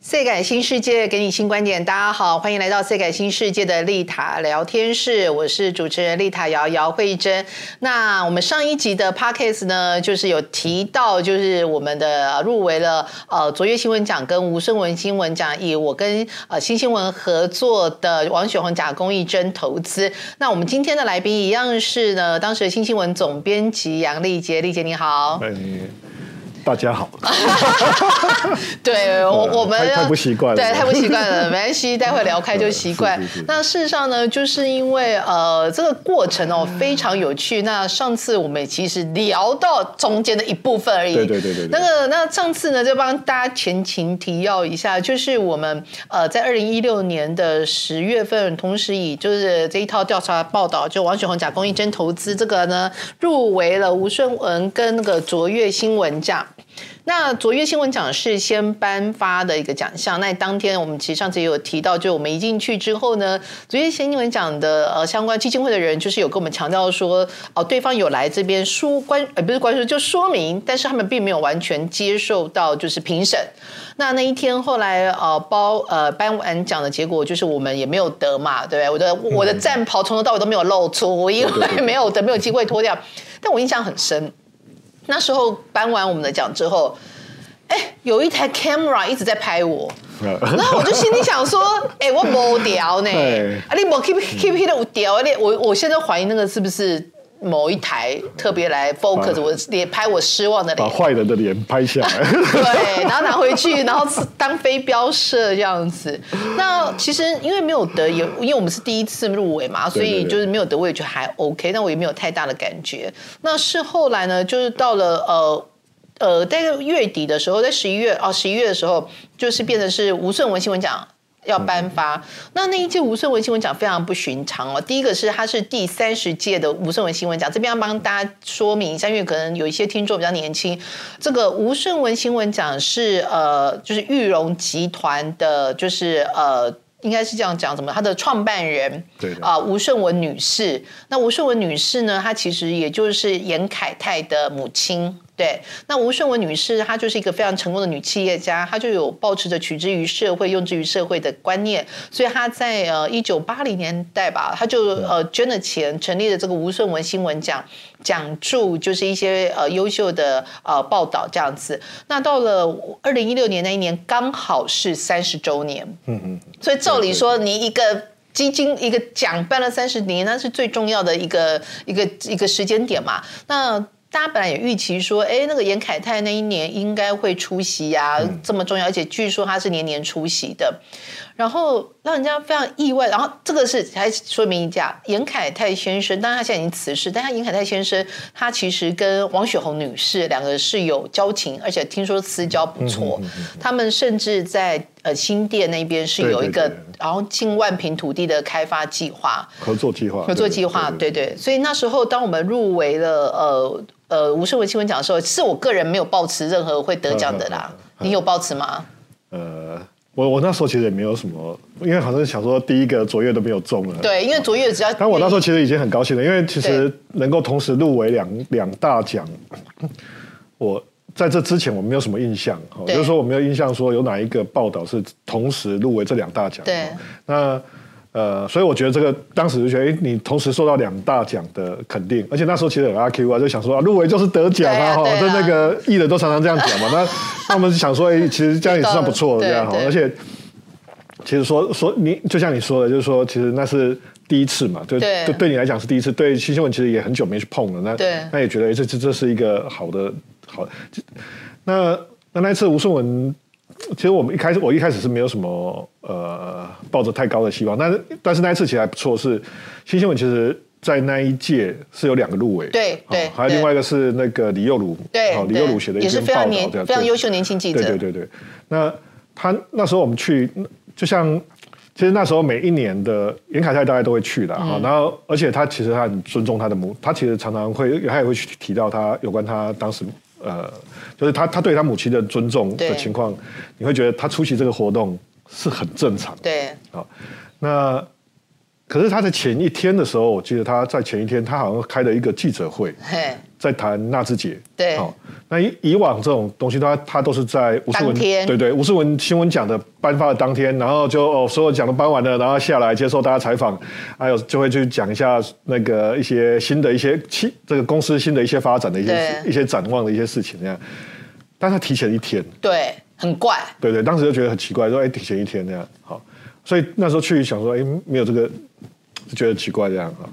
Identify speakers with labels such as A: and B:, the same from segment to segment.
A: 赛改新世界给你新观点，大家好，欢迎来到赛改新世界的丽塔聊天室，我是主持人丽塔瑶姚慧珍。那我们上一集的 podcast 呢，就是有提到，就是我们的入围了呃卓越新闻奖跟吴声文新闻奖，以我跟呃新新闻合作的王雪红假公益真投资。那我们今天的来宾一样是呢，当时的新新闻总编辑杨丽杰，丽杰你好。
B: 欢迎，大家好。
A: 对我我们
B: 太不习惯了，
A: 对，太不习惯了，没关系，待会聊开就习惯。那事实上呢，就是因为呃这个过程哦非常有趣。那上次我们其实聊到中间的一部分而已，
B: 对对对对。
A: 那个那上次呢，就帮大家前情提要一下，就是我们呃在二零一六年的十月份，同时以就是这一套调查报道，就王雪红假公益真投资这个呢入围了吴顺文跟那个卓越新闻奖。那卓越新闻奖是先颁发的一个奖项。那当天我们其实上次也有提到，就我们一进去之后呢，卓越新闻奖的呃相关基金会的人就是有跟我们强调说，哦，对方有来这边说关呃不是关说就说明，但是他们并没有完全接受到就是评审。那那一天后来呃包呃颁完奖的结果就是我们也没有得嘛，对不对？我的我的战袍从头到尾都没有露出，因为没有得没有机会脱掉。但我印象很深。那时候颁完我们的奖之后，哎，有一台 camera 一直在拍我，然后我就心里想说，哎，我无屌呢，啊，你无 keep keep 的有屌，你我我现在怀疑那个是不是某一台特别来 focus 我脸拍我失望的脸，
B: 把坏人的脸拍下来，
A: 对，然后拿回去，然后当飞镖射这样子。那其实因为没有得，也因为我们是第一次入围嘛，所以就是没有得，我也觉得还 OK，但我也没有太大的感觉。那是后来呢，就是到了呃。呃，在月底的时候，在十一月哦，十一月的时候，就是变成是吴顺文新闻奖要颁发。那那一届吴顺文新闻奖非常不寻常哦。第一个是它是第三十届的吴顺文新闻奖，这边要帮大家说明一下，因为可能有一些听众比较年轻。这个吴顺文新闻奖是呃，就是玉荣集团的，就是呃。应该是这样讲，怎么？他的创办人
B: 对
A: 啊，吴顺文女士。那吴顺文女士呢？她其实也就是严凯泰的母亲。对，那吴顺文女士她就是一个非常成功的女企业家，她就有保持着取之于社会、用之于社会的观念。所以她在呃一九八零年代吧，她就呃捐了钱，成立了这个吴顺文新闻奖。讲注就是一些呃优秀的呃报道这样子。那到了二零一六年那一年，刚好是三十周年。嗯嗯。所以照理说，你一个基金一个奖办了三十年，那是最重要的一个一个一个时间点嘛。那大家本来也预期说，哎，那个严凯泰那一年应该会出席呀，这么重要，而且据说他是年年出席的。然后让人家非常意外，然后这个是还说明一下，严凯泰先生，当然他现在已经辞世，但他严凯泰先生他其实跟王雪红女士两个是有交情，而且听说私交不错，他们甚至在呃新店那边是有一个然后近万平土地的开发计划，
B: 合作计划，
A: 合作计划，对对，所以那时候当我们入围了呃呃吴世文新闻奖的时候，是我个人没有抱持任何会得奖的啦，你有抱持吗？呃。
B: 我我那时候其实也没有什么，因为好像想说第一个卓越都没有中了。
A: 对，因为卓越只要……
B: 但我那时候其实已经很高兴了，因为其实能够同时入围两两大奖，我在这之前我没有什么印象，就是说我没有印象说有哪一个报道是同时入围这两大奖。
A: 对，
B: 那。呃，所以我觉得这个当时就觉得，哎，你同时受到两大奖的肯定，而且那时候其实很阿 Q 啊，就想说啊，入围就是得奖啊，哈，就那个艺人都常常这样讲嘛。那 那我们想说，哎，其实这样也算不错的这样哈。而且其实说说你，就像你说的，就是说，其实那是第一次嘛，就就对你来讲是第一次，对新新闻其实也很久没去碰了。那那也觉得，这这是一个好的好。那那那一次吴顺文。其实我们一开始，我一开始是没有什么呃抱着太高的希望，但是但是那一次其实还不错，是新新闻其实在那一届是有两个入围，
A: 对对，
B: 还有另外一个是那个李幼鲁，
A: 对，
B: 李幼鲁写的一篇报道，
A: 非常优秀年轻记者，
B: 对对对对。那他那时候我们去，就像其实那时候每一年的严凯泰大概都会去的哈，然后而且他其实他很尊重他的母，他其实常常会他也会去提到他有关他当时。呃，就是他他对他母亲的尊重的情况，你会觉得他出席这个活动是很正常的。
A: 对，
B: 啊，那可是他在前一天的时候，我记得他在前一天，他好像开了一个记者会，在谈纳智捷，
A: 对。
B: 好、那以以往这种东西，它它都是在吴世文
A: 当天。
B: 对对吴世文新闻奖的颁发的当天，然后就哦所有奖都颁完了，然后下来接受大家采访，还有就会去讲一下那个一些新的一些新这个公司新的一些发展的一些一些展望的一些事情那样，但他提前一天，
A: 对，很怪。
B: 对对，当时就觉得很奇怪，说哎提前一天那样好，所以那时候去想说哎没有这个，就觉得奇怪这样哈。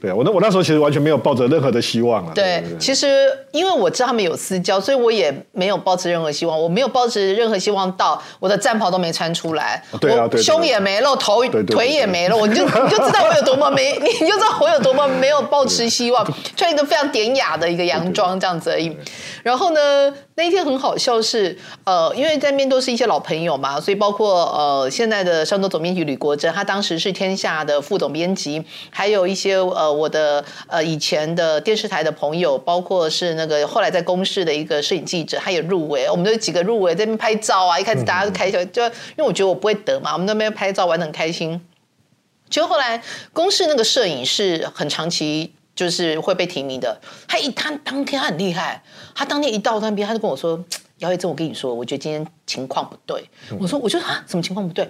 B: 对啊，我那我那时候其实完全没有抱着任何的希望啊。
A: 对，其实因为我知道他们有私交，所以我也没有抱持任何希望。我没有抱持任何希望到我的战袍都没穿出来，我
B: 对啊对对
A: 胸也没露，头腿也没露，你就你就知道我有多么没，你就知道我有多么没有抱持希望，穿一个非常典雅的一个洋装这样子而已。然后呢，那一天很好笑是，呃，因为在面都是一些老朋友嘛，所以包括呃现在的上周总编辑吕国珍，他当时是天下的副总编辑，还有一些呃我的呃以前的电视台的朋友，包括是那个后来在公视的一个摄影记者，他也入围，我们就几个入围在那边拍照啊，一开始大家都开心，就因为我觉得我不会得嘛，我们那边拍照玩的很开心。结果后来公视那个摄影是很长期就是会被提名的，他一他当天他很厉害，他当天一到那边他就跟我说：“姚伟珍，我跟你说，我觉得今天情况不对。我说：“我说啊，什么情况不对？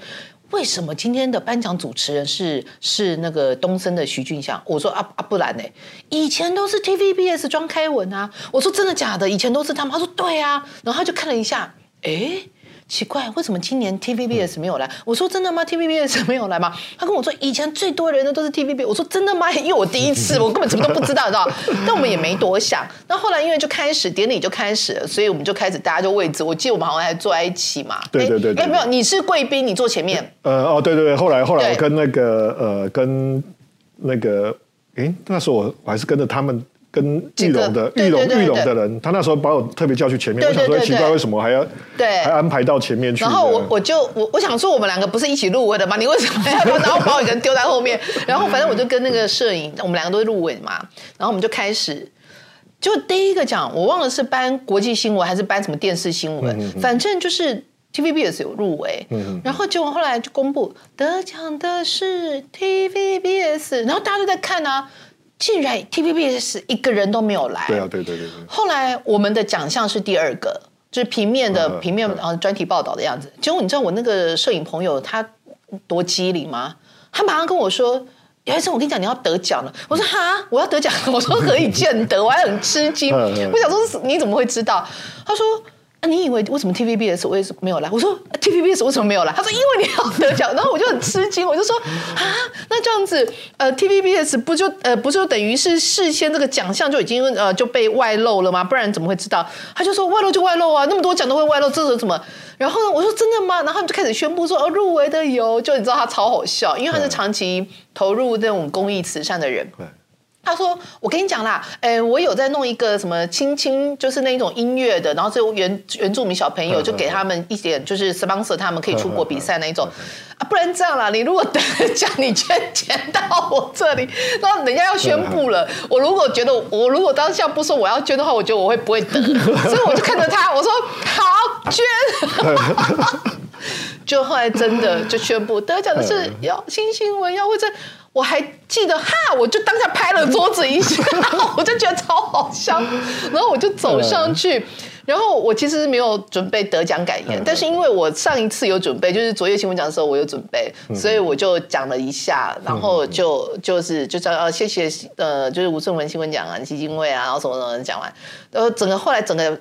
A: 为什么今天的颁奖主持人是是那个东森的徐俊祥？”我说：“啊啊，不然呢？以前都是 TVBS 庄开文啊。”我说：“真的假的？以前都是他们。”他说：“对啊。”然后他就看了一下，哎。奇怪，为什么今年 TVBS 没有来？我说真的吗？TVBS 没有来吗？他跟我说以前最多人的都是 TVB。我说真的吗？因为我第一次，我根本什么都不知道，你知道？但我们也没多想。那后来因为就开始典礼就开始了，所以我们就开始大家就位置。我记得我们好像还坐在一起嘛。
B: 对对对对
A: 哎没有，你是贵宾，你坐前面。
B: 呃哦对对对，后来后来我跟那个呃跟那个哎那时候我我还是跟着他们。跟玉龙的玉龙玉龙的人，他那时候把我特别叫去前面，
A: 对
B: 我想说奇怪为什么还要
A: 对
B: 还安排到前面去？
A: 然后我我就我我想说我们两个不是一起入围的吗？你为什么要 然后把我一个人丢在后面？然后反正我就跟那个摄影，我们两个都是入围嘛，然后我们就开始。就第一个讲，我忘了是颁国际新闻还是颁什么电视新闻，反正就是 TVBS 有入围，嗯然后结果后来就公布得奖的是 TVBS，然后大家都在看啊，竟然 TVBS 一个人都没有来，
B: 对啊对对对对，
A: 后来我们的奖项是第二个，就是平面的、
B: 嗯
A: 平面呃专题报道的样子。结果你知道我那个摄影朋友他多机灵吗？他马上跟我说。有一次我跟你讲你要得奖了，我说哈我要得奖，我说何以见得，我还很吃惊。我想说你怎么会知道？他说。啊，你以为为什么 TVBS 我也是没有来？我说、啊 TVBS 为什么没有来？他说因为你要得奖，然后我就很吃惊，我就说啊，那这样子呃 TVBS 不就呃不就等于是事先这个奖项就已经呃就被外露了吗？不然怎么会知道？他就说外露就外露啊，那么多奖都会外露，这是怎么？然后呢，我说真的吗？然后就开始宣布说哦入围的有，就你知道他超好笑，因为他是长期投入那种公益慈善的人。
B: 对
A: 他说：“我跟你讲啦，哎，我有在弄一个什么亲亲，就是那一种音乐的，然后就原原住民小朋友，
B: 嗯
A: 就给他们一点，就是 sponsor 他们可以出国比赛那一种。
B: 嗯
A: 啊，不然这样啦，你如果得奖，你捐钱到我这里，然后人家要宣布了，我如果觉得我如果当下不说我要捐的话，我觉得我会不会得，所以我就看着他，我说好捐。”就后来真的就宣布得奖的是要新新闻要或者我还记得哈，我就当下拍了桌子一下，我就觉得超好笑，然后我就走上去。然后我其实没有准备得奖感言，但是因为我上一次有准备，就是昨夜新闻奖的时候我有准备，所以我就讲了一下，然后就就是就叫呃谢谢呃就是吴顺文新闻奖啊基金会啊，然后什么什么讲完，然后整个后来整个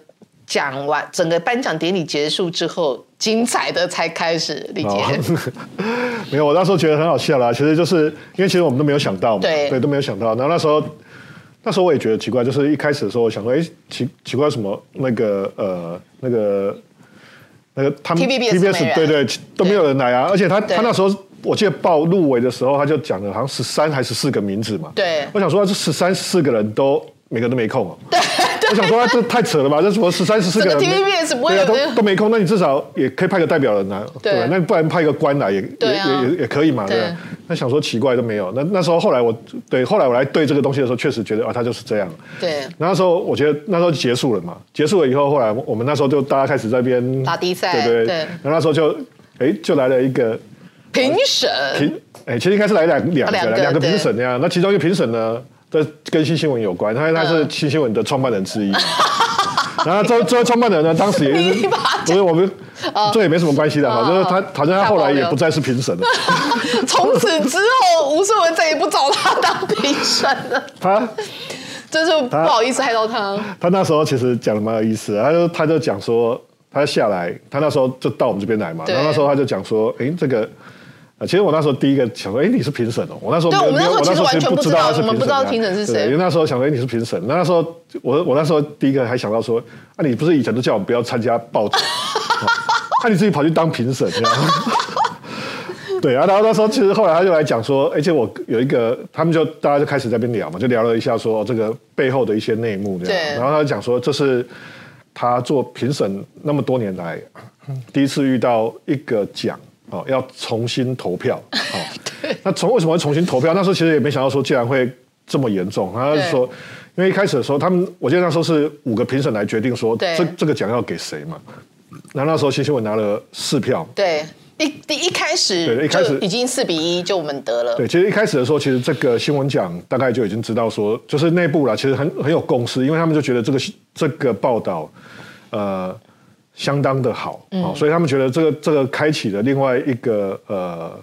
A: 讲完，整个颁奖典礼结束之后，精彩的才开始，李杰。
B: 哦 没有，我那时候觉得很好笑啦。其实就是因为其实我们都没有想到嘛，
A: 对
B: 都没有想到。然后那时候那时候我也觉得奇怪，就是一开始的时候我想说，哎，奇奇怪什么那个呃那个那个他们
A: TVBS
B: 对对都没有人来啊，而且他他那时候。我记得报入围的时候，他就讲了好像十三还是四个名字嘛。
A: 对
B: 我想说这十三四个人都每个都没空哦。
A: 对
B: 我想说这太扯了吧？这什么十三十四个人
A: TVBS 不会
B: 对啊
A: 有人
B: 都都没空，那你至少也可以派个代表人来，
A: 对。
B: 吧？那不然派一个官来也也
A: 对啊。
B: 也也也可以嘛，对。吧？
A: 对
B: 那想说奇怪都没有，那那时候后来我对后来我来对这个东西的时候，确实觉得啊，他就是这样。
A: 对，
B: 那时候我觉得那时候就结束了嘛，结束了以后，后来我们那时候就大家开始在那边
A: 打比赛
B: 对对？
A: 对。
B: 然后那时候就哎就来了一个
A: 评审。
B: 评，哎其实应该是来两两个
A: 两个对
B: 两个评审那样，那其中一个评审呢，这跟新新闻有关，他他是
A: 嗯
B: 新新闻的创办人之一。然后这这位创办人呢，当时也是 不是我们，这也没什么关系的哈，
A: 嗯
B: 就是他好像他后来也不再是评审了，
A: 从此之后，吴顺文再也不找他当评审了，
B: 他
A: 真是不好意思害到他。
B: 他那时候其实讲的蛮有意思的，他就他就讲说，他下来，他那时候就到我们这边来嘛，然后那时候他就讲说，哎，这个。呃其实我那时候第一个想说，哎，你是评审哦。我那时候
A: 对我们那时候其实完全
B: 不知道
A: 我们不知道评审是谁
B: 对因为那时候想说，哎，你是评审。那那时候我我那时候第一个还想到说，啊，你不是以前都叫我们不要参加报纸，那、你自己跑去当评审这样。对啊，然后那时候其实后来他就来讲说，而且我有一个，他们就大家就开始在那边聊嘛，就聊了一下说、哦这个背后的一些内幕这样。
A: 对
B: 然后他就讲说，这是他做评审那么多年来第一次遇到一个奖哦，要重新投票 哦。那从为什么会重新投票？那时候其实也没想到说，竟然会这么严重。他是说，因为一开始的时候，他们我记得那时候是五个评审来决定说，
A: 对
B: 这这个奖要给谁嘛。然后那时候新新闻拿了四票，
A: 对，一第一开始
B: 对一开始
A: 已经四比一，就我们得了。
B: 对，其实一开始的时候，其实这个新闻奖大概就已经知道说，就是内部啦，其实很很有共识，因为他们就觉得这个这个报道，呃，相当的好，
A: 嗯。
B: 哦，所以他们觉得这个这个开启了另外一个呃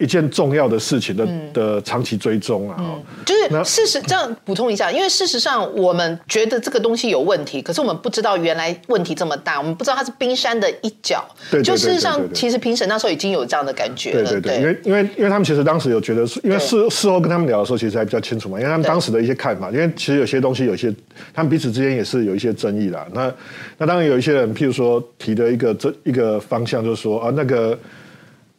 B: 一件重要的事情的、的长期追踪啊，哦
A: 就是事实这样补充一下，因为事实上我们觉得这个东西有问题，可是我们不知道原来问题这么大，我们不知道它是冰山的一角。
B: 对对对
A: 就事实上其实评审那时候已经有这样的感觉了。
B: 对对对，因为因为因为他们其实当时有觉得是，因为事事后跟他们聊的时候，其实还比较清楚嘛，因为他们当时的一些看法，因为其实有些东西有一些，他们彼此之间也是有一些争议啦。那那当然有一些人，譬如说提的一个这一个方向，就是说啊，那个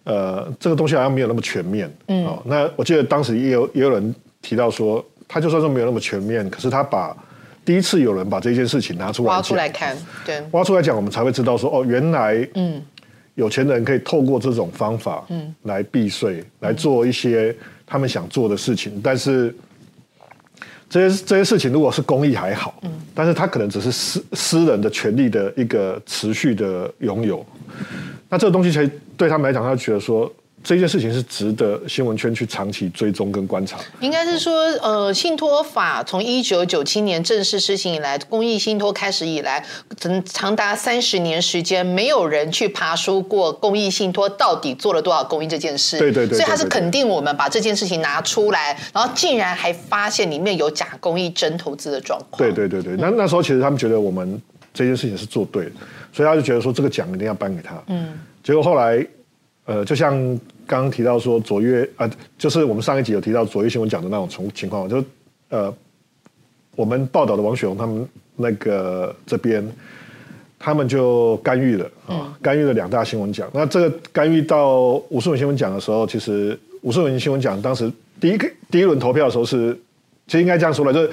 B: 呃，这个东西好像没有那么全面。嗯，哦，那我记得当时也有也有人提到说，他就算是没有那么全面，可是他把第一次有人把这件事情拿出来
A: 挖出
B: 讲
A: 来看，对。
B: 挖出来讲，我们才会知道说，哦，原来嗯，有钱人可以透过这种方法嗯。来避税，来做一些他们想做的事情，但是。这些这些事情如果是公益还好，嗯。但是他可能只是私私人的权利的一个持续的拥有，那这个东西才对他们来讲，他觉得说这件事情是值得新闻圈去长期追踪跟观察。
A: 应该是说，呃，信托法从一九九七年正式施行以来，公益信托开始以来，长长达三十年时间，没有人去爬书过公益信托到底做了多少公益这件事。
B: 对对对对
A: 所以他是肯定我们把这件事情拿出来，然后竟然还发现里面有假公益、真投资的状况。
B: 对对对对，那那时候其实他们觉得我们这件事情是做对的，所以他就觉得说这个奖一定要颁给他。嗯，结果后来，呃，就像刚刚提到说卓越啊、就是我们上一集有提到卓越新闻讲的那种情情况，就呃，我们报道的王雪红他们那个这边。他们就干预了啊，干预了两大新闻奖。那这个干预到吴顺文新闻奖的时候，其实吴顺文新闻奖当时第一个第一轮投票的时候是，其实应该这样说了，就是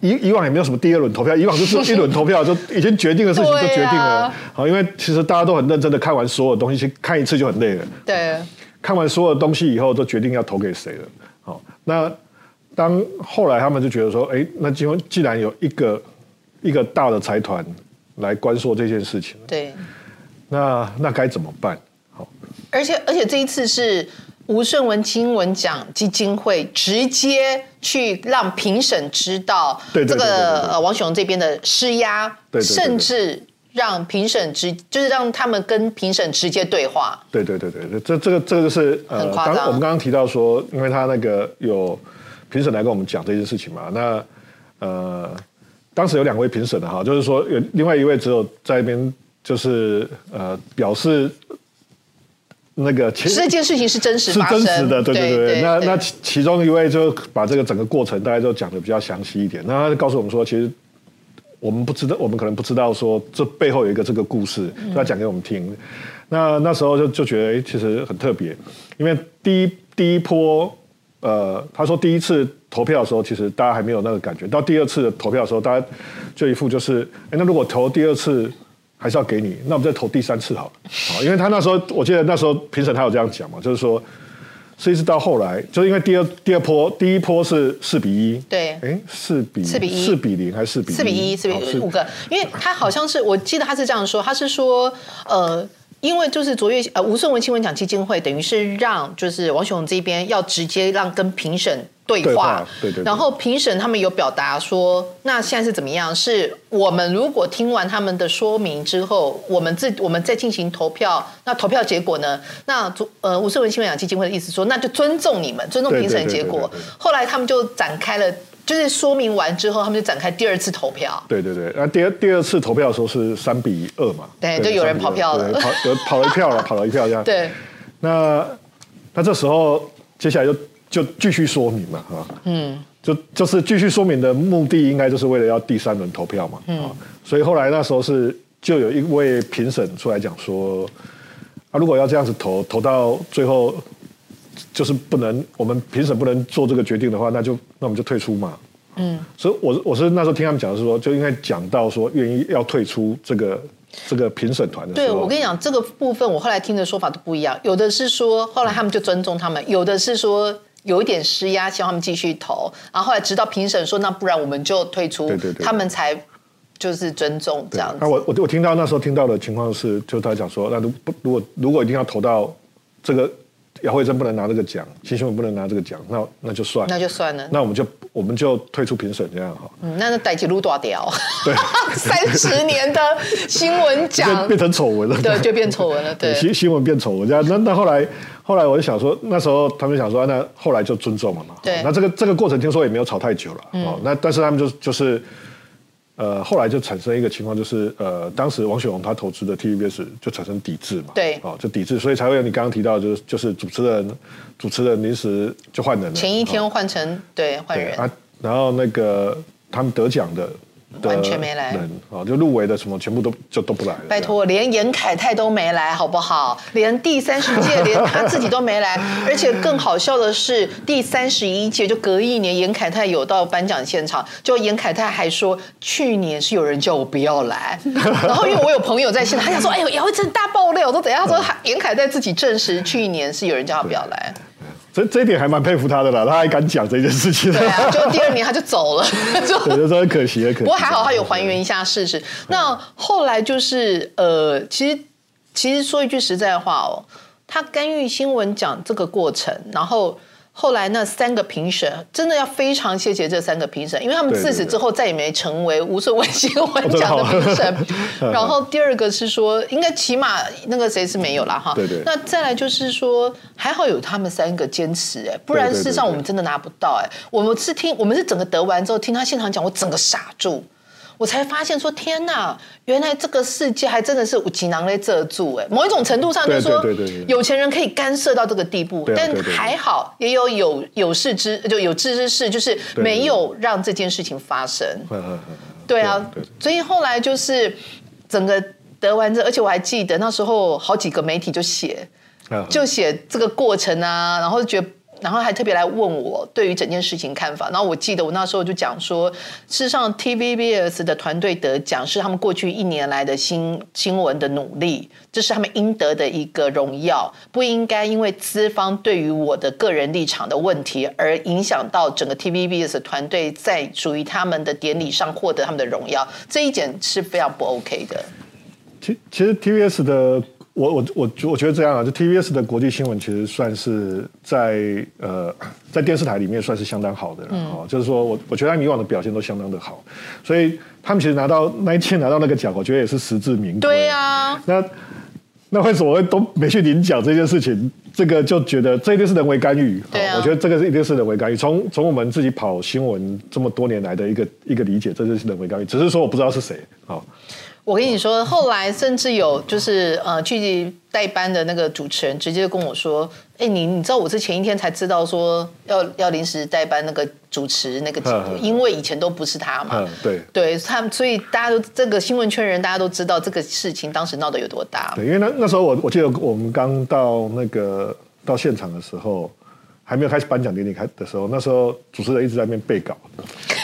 B: 以以往也没有什么第二轮投票，以往就是 一轮投票就已经决定的事情就决定
A: 对
B: 了
A: 啊。
B: 好，因为其实大家都很认真的看完所有东西，去看一次就很累了。
A: 对
B: 看完所有东西以后，都决定要投给谁了。好，那当后来他们就觉得说，哎，那既既然有一个一个大的财团来关说这件事情，
A: 对，
B: 那那该怎么办？好，
A: 而且而且这一次是吴顺文新闻奖基金会直接去让评审知道这
B: 对对对对对。
A: 个呃王雄这边的施压，
B: 对对对对
A: 甚至让评审直就是让他们跟评审直接对话。
B: 对对对对，这这个这个是呃
A: 很，夸张。
B: 我们刚刚提到说，因为他那个有评审来跟我们讲这件事情嘛，那呃，当时有两位评审的哈，就是说有另外一位只有在一边就是呃表示那个其
A: 这件事情是真实
B: 是，真实的，对对对。
A: 对对
B: 那那其其中一位就把这个整个过程大家就讲的比较详细一点。那他就告诉我们说，其实我们不知道，我们可能不知道说这背后有一个这个故事，
A: 嗯
B: 他讲给我们听。那那时候就就觉得，哎，其实很特别，因为第一第一波，呃，他说第一次投票的时候，其实大家还没有那个感觉，到第二次的投票的时候，大家就一副就是，哎，那如果投第二次。还是要给你，那我们再投第三次好了。好，因为他那时候，我记得那时候评审他有这样讲嘛，就是说，是一直到后来，就是因为第二第二波，第一波是四比一，
A: 对
B: 哎，四比
A: 四比1
B: 四比零还是四比
A: 四比一，四比五个，因为他好像是我记得他是这样说，他是说呃。因为就是卓越呃吴顺文新闻奖基金会，等于是让就是王雄这边要直接让跟评审对
B: 对
A: 话
B: 话，对对对
A: 然后评审他们有表达说，那现在是怎么样？是我们如果听完他们的说明之后，我们自我们再进行投票，那投票结果呢？那卓呃吴顺文新闻奖基金会的意思说，那就尊重你们，尊重
B: 对
A: 评审结果。后来他们就展开了，就是说明完之后，他们就展开第二次投票。
B: 对对对，那第二第二次投票的时候是三比二嘛，
A: 对就有人
B: 3比2
A: 跑票了
B: 跑有跑了一票了，跑了一票这样。
A: 对，
B: 那那这时候接下来就就继续说明嘛，哈，嗯，就就是继续说明的目的，应该就是为了要第三轮投票嘛，嗯，所以后来那时候是就有一位评审出来讲说，啊，如果要这样子投，投到最后就是不能，我们评审不能做这个决定的话，那就那我们就退出嘛。嗯，所以我我是那时候听他们讲的是说，就应该讲到说愿意要退出这个这个评审团的时
A: 对，我跟你讲，这个部分我后来听的说法都不一样，有的是说后来他们就尊重他们，有的是说有一点施压，希望他们继续投，然后后来直到评审说那不然我们就退出，
B: 对对对
A: 他们才就是尊重这样子
B: 那。我我我听到那时候听到的情况是，就他讲说，那如不如果如果一定要投到这个姚慧珍不能拿这个奖，新新闻不能拿这个奖，那那就算，
A: 那就算了，
B: 那我们就我们就退出评审这样哈，
A: 嗯，那那逮起路多屌，
B: 对，
A: 三十年的新闻
B: 变
A: 奖，
B: 变成丑闻了，
A: 对，就变丑闻了，对，
B: 新新闻变丑闻这样。那那后来后来我就想说，那时候他们想说，那后来就尊重了嘛。
A: 对。嗯
B: 那这个这个过程听说也没有吵太久了。哦，那但是他们就就是。呃，后来就产生一个情况，就是呃，当时王雪红她投资的 TVBS 就产生抵制嘛，
A: 对。
B: 哦，就抵制，所以才会有你刚刚提到，就是就是主持人主持人临时就换人了，
A: 前一
B: 哦。
A: 天换成对换人，
B: 对啊，然后那个他们得奖的的
A: 完全没来。
B: 人哦，就入围的什么全部都就都不来了，
A: 拜托，连严凯泰都没来，好不好？连第三十届连他自己都没来，而且更好笑的是，第三十一届就隔一年，严凯泰有到颁奖现场，就严凯泰还说，去年是有人叫我不要来，然后因为我有朋友在现场，他想说，哎呦，姚慧珍大爆料，我都等下？他说严凯泰自己证实去年是有人叫他不要来，
B: 这这一点还蛮佩服他的啦，他还敢讲这件事情。
A: 对啊，就第二年他就走了，就
B: 对，就说很可惜，了可惜。
A: 不过还好，他有还原一下事实。那后来就是呃，其实其实说一句实在话哦，他干预新闻讲这个过程，然后后来那三个评审真的要非常谢谢这三个评审，因为他们自此之后再也没成为无所谓新闻奖的评审。
B: 哦
A: 然后第二个是说，应该起码那个谁是没有了哈。
B: 对对
A: 那再来就是说，还好有他们三个坚持哎，不然事实上我们真的拿不到哎。我们是听我们是整个得完之后听他现场讲，我整个傻住。我才发现说天哪，原来这个世界还真的是五吉囊来遮住哎，某一种程度上就是说有钱人可以干涉到这个地步，但还好也有有有事之就有志之士，就是
B: 对
A: 没有让这件事情发生。对啊所以后来就是整个得完这，而且我还记得那时候好几个媒体就写，
B: 嗯
A: 就写这个过程啊，然后觉得。然后还特别来问我对于整件事情看法，然后我记得我那时候就讲说，事实上 TVBS 的团队得奖是他们过去一年来的新新闻的努力，这是他们应得的一个荣耀，不应该因为资方对于我的个人立场的问题而影响到整个 TVBS 团队在属于他们的典礼上获得他们的荣耀，这一点是非常不 OK 的。
B: 其其实 TVS 的，我我我我觉得这样啊，就 TVS 的国际新闻其实算是在呃在电视台里面算是相当好的了、
A: 嗯
B: 哦，就是说我我觉得他们以往的表现都相当的好，所以他们其实拿到那一届拿到那个奖，我觉得也是实至名归。
A: 对啊，
B: 那那为什么会都没去领奖这件事情？这个就觉得这一定是人为干预。
A: 对啊
B: 哦我觉得这个是一定是人为干预。从从我们自己跑新闻这么多年来的一个一个理解，这就是人为干预。只是说我不知道是谁。好、
A: 我跟你说，后来甚至有就是呃去代班的那个主持人直接跟我说：“哎，你你知道我是前一天才知道说要要临时代班那个主持那个节目，因为以前都不是他嘛。
B: 嗯，对。
A: 对他们，所以大家都这个新闻圈人，大家都知道这个事情当时闹得有多大。
B: 对，因为那那时候我我记得我们刚到那个到现场的时候，还没有开始颁奖典礼开的时候，那时候主持人一直在那边背稿，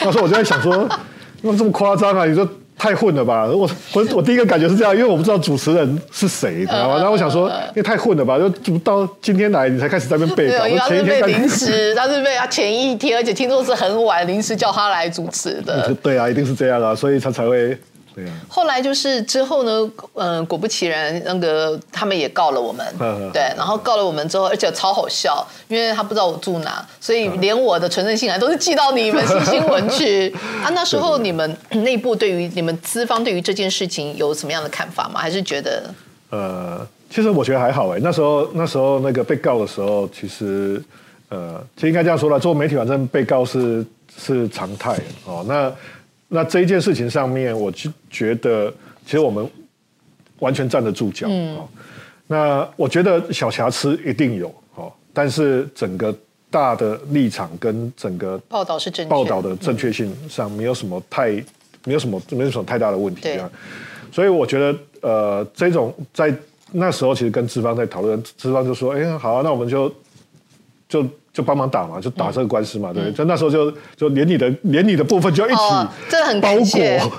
B: 那时候我就在想说，那这么夸张啊？你说太混了吧？我我我第一个感觉是这样，因为我不知道主持人是谁，你知道吗？然后我想说，因为太混了吧？就就到今天来你才开始在那边背稿，
A: 没有，因为他
B: 前一天
A: 是被临时，他是被他前一天，而且听说是很晚临时叫他来主持的。
B: 对啊，一定是这样啊，所以他才会对啊。
A: 后来就是之后呢，嗯，果不其然，那个他们也告了我们，对，然后告了我们之后，而且超好笑，因为他不知道我住哪，所以连我的存证信函都是寄到你们新新闻去 啊。那时候你们内部对于你们资方对于这件事情有什么样的看法吗？还是觉得？
B: 呃，其实我觉得还好哎。那时候那时候那个被告的时候，其实呃，其实应该这样说了，做媒体反正被告是是常态哦。那那这一件事情上面，我就觉得其实我们完全站得住脚。嗯。那我觉得小瑕疵一定有哦，但是整个大的立场跟整个
A: 报道是正
B: 报道的正确性上没有什么太没有什么没有什么太大的问题。啊。所以我觉得呃，这种在那时候其实跟资方在讨论，资方就说：“哎，好啊，那我们就就。”就帮忙打嘛，就打这个官司嘛，对，就那时候就就连你的连你的部分就一起，
A: 真的很
B: 包裹，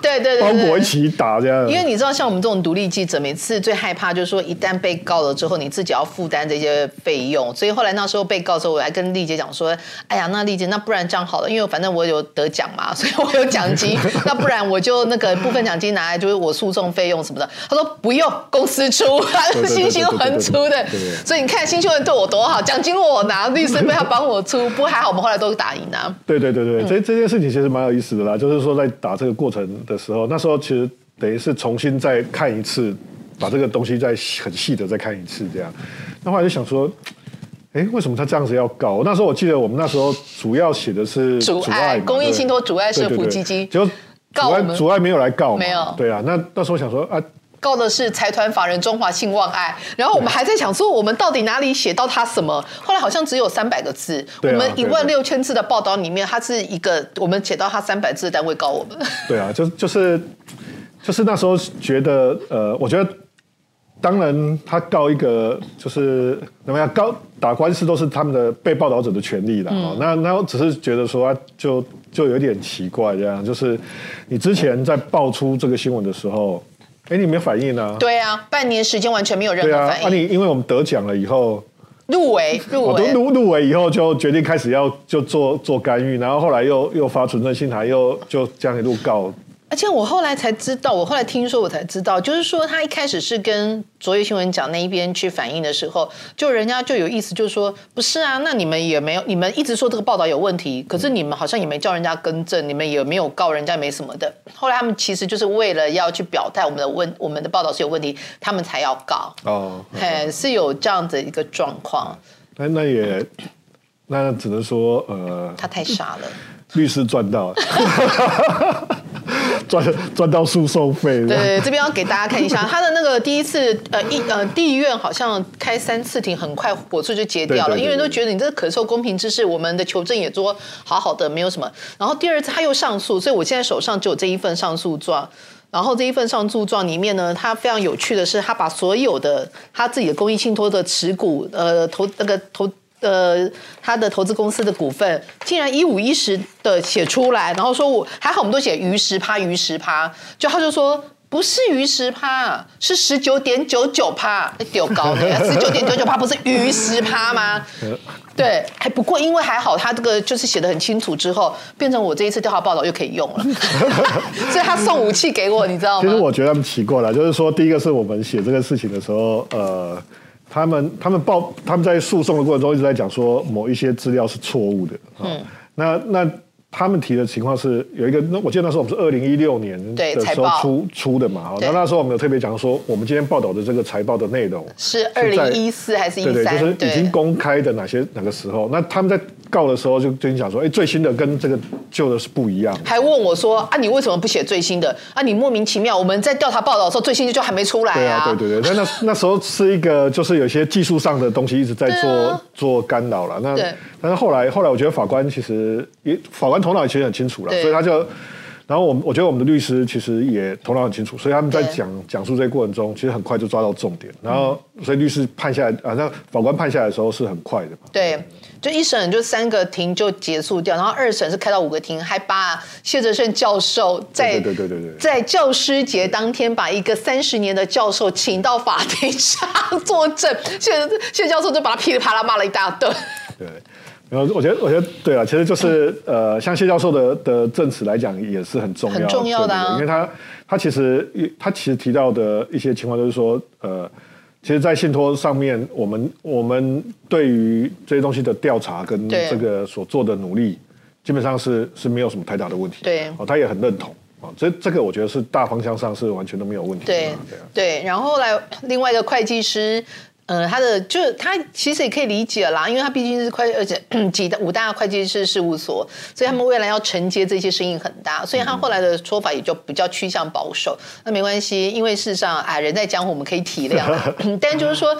A: 对对对，
B: 包裹一起打这样。
A: 因为你知道，像我们这种独立记者，每次最害怕就是说，一旦被告了之后，你自己要负担这些费用。所以后来那时候被告之后，我还跟丽姐讲说：“哎呀，那丽姐，那不然这样好了，因为反正我有得奖嘛，所以我有奖金，那不然我就那个部分奖金拿来就是我诉讼费用什么的。”他说：“不用，公司出，新新闻出的。”所以你看新新闻对我多好，奖金我拿，律师费他帮我出。不过还好，我们后来都打赢了。
B: 对对对对，这这件事情其实蛮有意思的啦。就是说，在打这个过程的时候，那时候其实等于是重新再看一次，把这个东西再很细的再看一次，这样。那后来就想说，哎，为什么他这样子要告？那时候我记得我们那时候主要写的是
A: 阻碍公益信托阻碍社福基金，
B: 就阻碍阻碍没有来告，
A: 没有。
B: 对啊，那那时候想说啊。
A: 告的是财团法人中华信望爱，然后我们还在想说，我们到底哪里写到他什么？后来好像只有三百个字，我们一万六千字的报道里面，他是一个我们写到他三百字的单位告我们。
B: 对啊，就就是就是那时候觉得，呃，我觉得当然他告一个就是怎么样告打官司都是他们的被报道者的权利啦哦。那那只是觉得说就就有点奇怪，这样就是你之前在爆出这个新闻的时候。哎，你没反应呢？
A: 对啊，半年时间完全没有任何反应。啊，
B: 你因为我们得奖了以后，
A: 入围，入围，我都
B: 入入围以后就决定开始要就做做干预，然后后来又又发存证信函，又就这样一路告。
A: 而且我后来才知道，我后来听说，我才知道，就是说他一开始是跟卓越新闻讲那一边去反映的时候，就人家就有意思，就是说不是啊，那你们也没有，你们一直说这个报道有问题，可是你们好像也没叫人家更正，你们也没有告人家，没什么的。后来他们其实就是为了要去表态，我们的问我们的报道是有问题，他们才要告。哦，嘿，是有这样的一个状况。
B: 那那也，那只能说呃，
A: 他太傻了。
B: 律师赚到，赚赚到诉讼费。
A: 对，这边要给大家看一下他的那个第一次呃一呃地院好像开三次庭，很快火速就结掉了，因为都觉得你这个可受公平之事，我们的求证也做好好的，没有什么。然后第二次他又上诉，所以我现在手上只有这一份上诉状。然后这一份上诉状里面呢，他非常有趣的是，他把所有的他自己的公益信托的持股呃投那个投。呃，他的投资公司的股份竟然一五一十的写出来，然后说我还好，我们都写余十趴，余十趴，就他就说不是余十趴，是十九点九九趴，丢高的 十九点九九趴不是余十趴吗？对，还不过因为还好，他这个就是写的很清楚之后，变成我这一次调查报道又可以用了，所以他送武器给我，你知道
B: 吗？其实我觉得他们奇怪了，就是说第一个是我们写这个事情的时候，呃。他们他们报他们在诉讼的过程中一直在讲说某一些资料是错误的，嗯，那那。他们提的情况是有一个，那我记得那时候我们是二零一六年的时候出出的嘛，然后那时候我们有特别讲说，我们今天报道的这个财报的内容
A: 是二零一四还是一三？
B: 就是已经公开的哪些哪个时候？那他们在告的时候就跟你讲说，哎，最新的跟这个旧的是不一样。
A: 还问我说啊，你为什么不写最新的？啊，你莫名其妙，我们在调查报道的时候，最新的就还没出来
B: 啊。对对对，那那那时候是一个就是有些技术上的东西一直在做做干扰了。那但是后来后来我觉得法官其实也法官。头脑其实很清楚了，所以他就，然后我们我觉得我们的律师其实也头脑很清楚，所以他们在讲讲述这个过程中，其实很快就抓到重点，然后所以律师判下来啊，那法官判下来的时候是很快的嘛。
A: 对，就一审就三个庭就结束掉，然后二审是开到五个庭，还把谢哲胜教授在
B: 对对对对
A: 在教师节当天把一个三十年的教授请到法庭上作证，谢谢教授就把他噼里啪啦骂了一大顿。
B: 对。然后我觉得，我觉得对啊，其实就是呃，像谢教授的的证词来讲，也是很重要、
A: 很重要的啊
B: 因为他他其实他其实提到的一些情况，就是说呃，其实，在信托上面，我们我们对于这些东西的调查跟
A: 对
B: 这个所做的努力，基本上是是没有什么太大的问题。
A: 对
B: 哦，他也很认同哦，这这个我觉得是大方向上是完全都没有问题的
A: 对。然后后来另外一个会计师。呃，他的就是他其实也可以理解啦，因为他毕竟是会，而且几大五大会计师事务所，所以他们未来要承接这些生意很大，所以他后来的说法也就比较趋向保守。那没关系，因为事实上啊，人在江湖我们可以体谅啦，但就是说。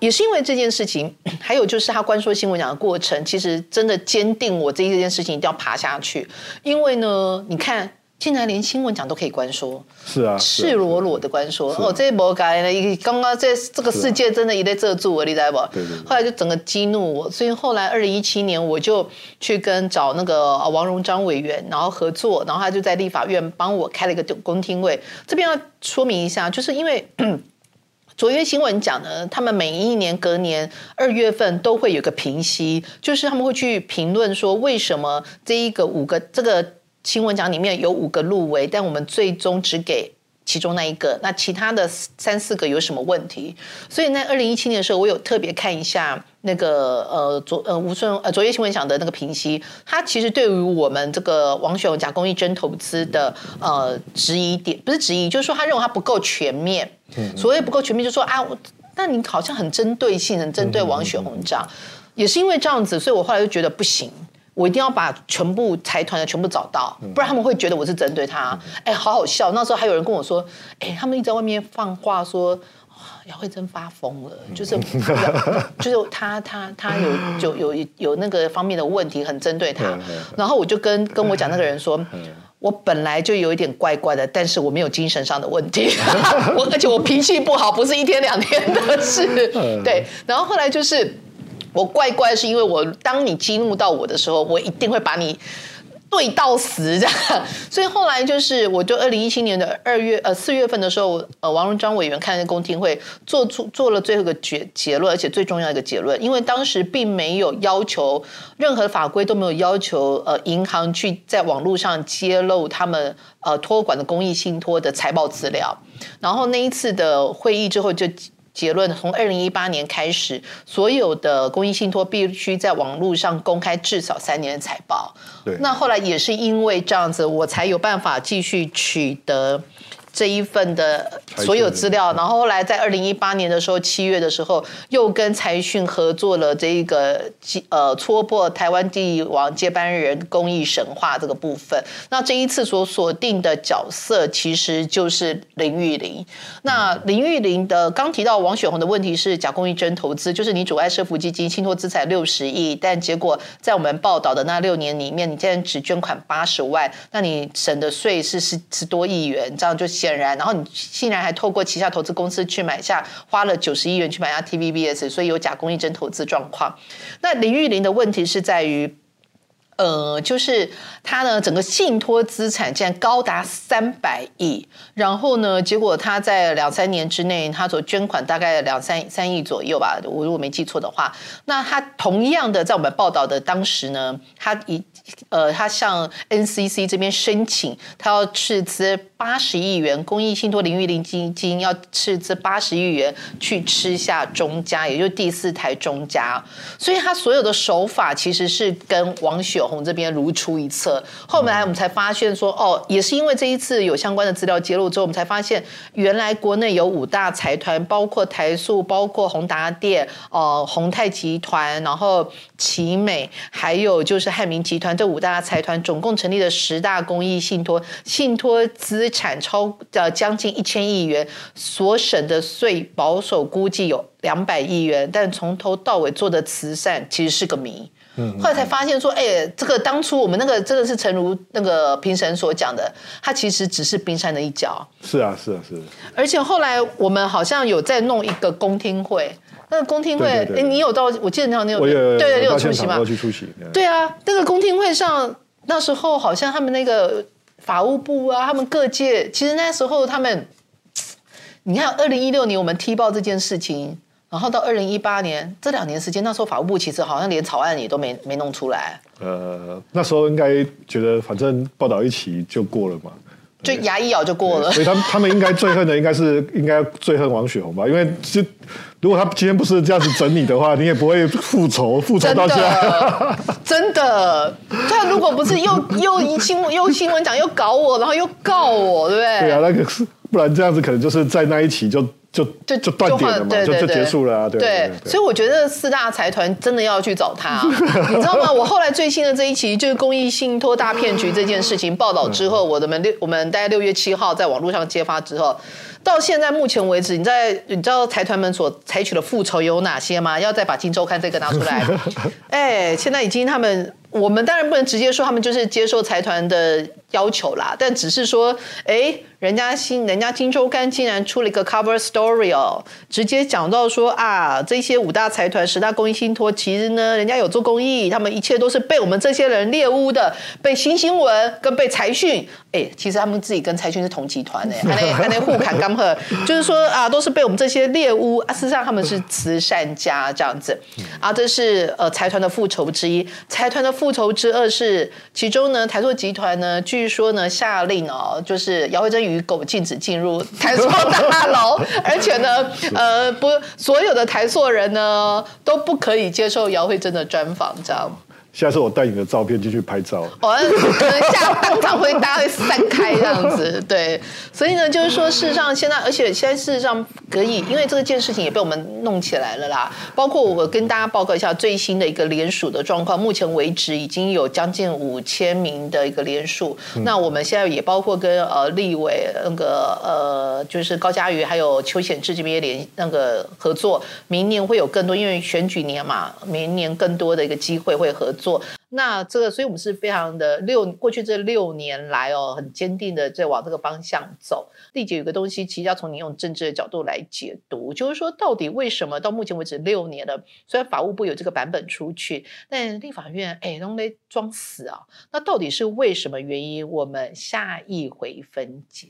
A: 也是因为这件事情，还有就是他关说新闻讲的过程，其实真的坚定我这一件事情一定要爬下去。因为呢，你看，竟然连新闻奖都可以关说，
B: 是啊，
A: 赤裸裸的关说，哦，这波改呢，刚刚这这个世界真的也在遮住我，你知道不？
B: 对对对
A: 后来就整个激怒我，所以后来二零一七年我就去跟找那个呃王荣章委员，然后合作，然后他就在立法院帮我开了一个公听会。这边要说明一下，就是因为。卓越新闻奖呢，他们每一年隔年二月份都会有个评析，就是他们会去评论说为什么这一个五个这个新闻奖里面有五个入围，但我们最终只给其中那一个，那其他的三四个有什么问题？所以在二零一七年的时候，我有特别看一下那个呃卓呃吴顺呃卓越新闻奖的那个评析，他其实对于我们这个王雪红假公益真投资的呃质疑点，不是质疑，就是说他认为它不够全面。所谓不够全面，就说啊，那你好像很针对性，很针对王雪红这样，也是因为这样子，所以我后来就觉得不行。我一定要把全部财团的全部找到，不然他们会觉得我是针对他。哎、好好笑！那时候还有人跟我说，哎、他们一直在外面放话说。哇姚慧珍发疯了，就是 就是他他他有就 有有那个方面的问题，很针对他。然后我就跟跟我讲那个人说，我本来就有一点怪怪的，但是我没有精神上的问题，我而且我脾气不好，不是一天两天的事。
B: 嗯
A: 对，然后后来就是我怪怪，是因为我当你激怒到我的时候，我一定会把你。对到死这样，所以后来就是，我就二零一七年的二月呃四月份的时候，呃王荣章委员看那公听会，做出做了最后一个结结论，而且最重要一个结论，因为当时并没有要求任何法规都没有要求呃银行去在网络上揭露他们呃托管的公益信托的财报资料，然后那一次的会议之后就。结论从二零一八年开始，所有的公益信托必须在网络上公开至少三年的财报。
B: 对
A: 那后来也是因为这样子，我才有办法继续取得这一份的所有资料。然后后来在二零一八年的时候，七月的时候，又跟财讯合作了这一个呃戳破台湾帝王接班人公益神话这个部分。那这一次所锁定的角色其实就是林玉玲。那林玉玲的刚提到王雪红的问题是假公益真投资，就是你阻碍社福基金信托资产六十亿，但结果在我们报道的那六年里面，你竟然只捐款八十万，那你省的税是十十多亿元，这样就显然，然后你竟然还透过旗下投资公司去买下，花了九十亿元去买下 TVBS，所以有假公益真投资状况。那林玉玲的问题是在于。呃，就是他呢，整个信托资产竟然高达三百亿，然后呢，结果他在两三年之内，他所捐款大概两三三亿左右吧，我如果没记错的话，那他同样的在我们报道的当时呢，他以呃，他向 NCC 这边申请，他要斥资八十亿元，公益信托林玉玲基金要斥资八十亿元去吃下中家，也就是第四台中家，所以他所有的手法其实是跟王雪红这边如出一辙。后来我们才发现说，哦，也是因为这一次有相关的资料揭露之后，我们才发现原来国内有五大财团，包括台塑，包括宏达电、呃宏泰集团，然后奇美，还有就是汉民集团这五大财团，总共成立了十大公益信托，信托资产超呃将近一千亿元，所省的税保守估计有两百亿元，但从头到尾做的慈善其实是个谜。后来才发现说，哎、这个当初我们那个真的是诚如那个评审所讲的，它其实只是冰山的一角。
B: 是啊，是啊，是啊。
A: 而且后来我们好像有在弄一个公听会，那个公听会，哎、你有到？我记得你有，
B: 我有
A: 对对，你有出席吗
B: 我？去出席。
A: 对啊，那个公听会上，那时候好像他们那个法务部啊，他们各界，其实那时候他们，你看，二零一六年我们踢爆这件事情，然后到二零一八年这两年时间，那时候法务部其实好像连草案也都没没弄出来，
B: 呃，那时候应该觉得反正报道一起就过了嘛，
A: 就牙一咬就过了。
B: 所以他们他们应该最恨的应该是应该最恨王雪红吧，因为就如果他今天不是这样子整你的话，你也不会复仇复仇到现在。
A: 的，真的，他如果不是又又新闻又新闻讲又搞我，然后又告我，对不对？
B: 对啊，那个是不然这样子可能就是在那一期就就
A: 就
B: 就断点了嘛，就就结束了啊，对
A: 对，所以我觉得四大财团真的要去找他，你知道吗？我后来最新的这一期就是公益信托大骗局这件事情报道之后，我的们六我们大概六月七号在网络上揭发之后。到现在目前为止，你在你知道财团们所采取的复仇有哪些吗？要再把《金周刊》这个拿出来。哎，现在已经他们，我们当然不能直接说他们就是接受财团的要求啦，但只是说，哎，人家新人家《金周刊》竟然出了一个 cover story 哦，直接讲到说啊，这些五大财团、十大公益信托，其实呢，人家有做公益，他们一切都是被我们这些人猎污的，被新新闻跟被财讯，哎，其实他们自己跟财讯是同集团哎，还那还那互砍刚赫，就是说啊，都是被我们这些猎污啊，事实上他们是慈善家这样子。啊，这是呃财团的复仇之一，财团的复仇之二是其中呢，台塑集团呢，据说呢下令哦，就是姚慧珍与狗禁止进入台塑大楼，而且呢，呃，不，所有的台塑人呢都不可以接受姚慧珍的专访，这样。
B: 下次我带你的照片进去拍照。
A: 我可能下当场会大家会散开这样子，对，所以呢，就是说事实上现在，而且现在事实上可以，因为这件事情也被我们弄起来了啦。包括我跟大家报告一下最新的一个联署的状况，目前为止已经有将近五千名的一个联署。那我们现在也包括跟呃立委那个呃就是高嘉瑜还有邱显志这边联那个合作，明年会有更多，因为选举年嘛，明年更多的一个机会会合作。做那这个，所以我们是非常的六过去这六年来哦，很坚定的在往这个方向走。丽姐有个东西，其实要从你用政治的角度来解读，就是说到底为什么到目前为止六年了，虽然法务部有这个版本出去，但立法院哎都没装死啊，那到底是为什么原因？我们下一回分解。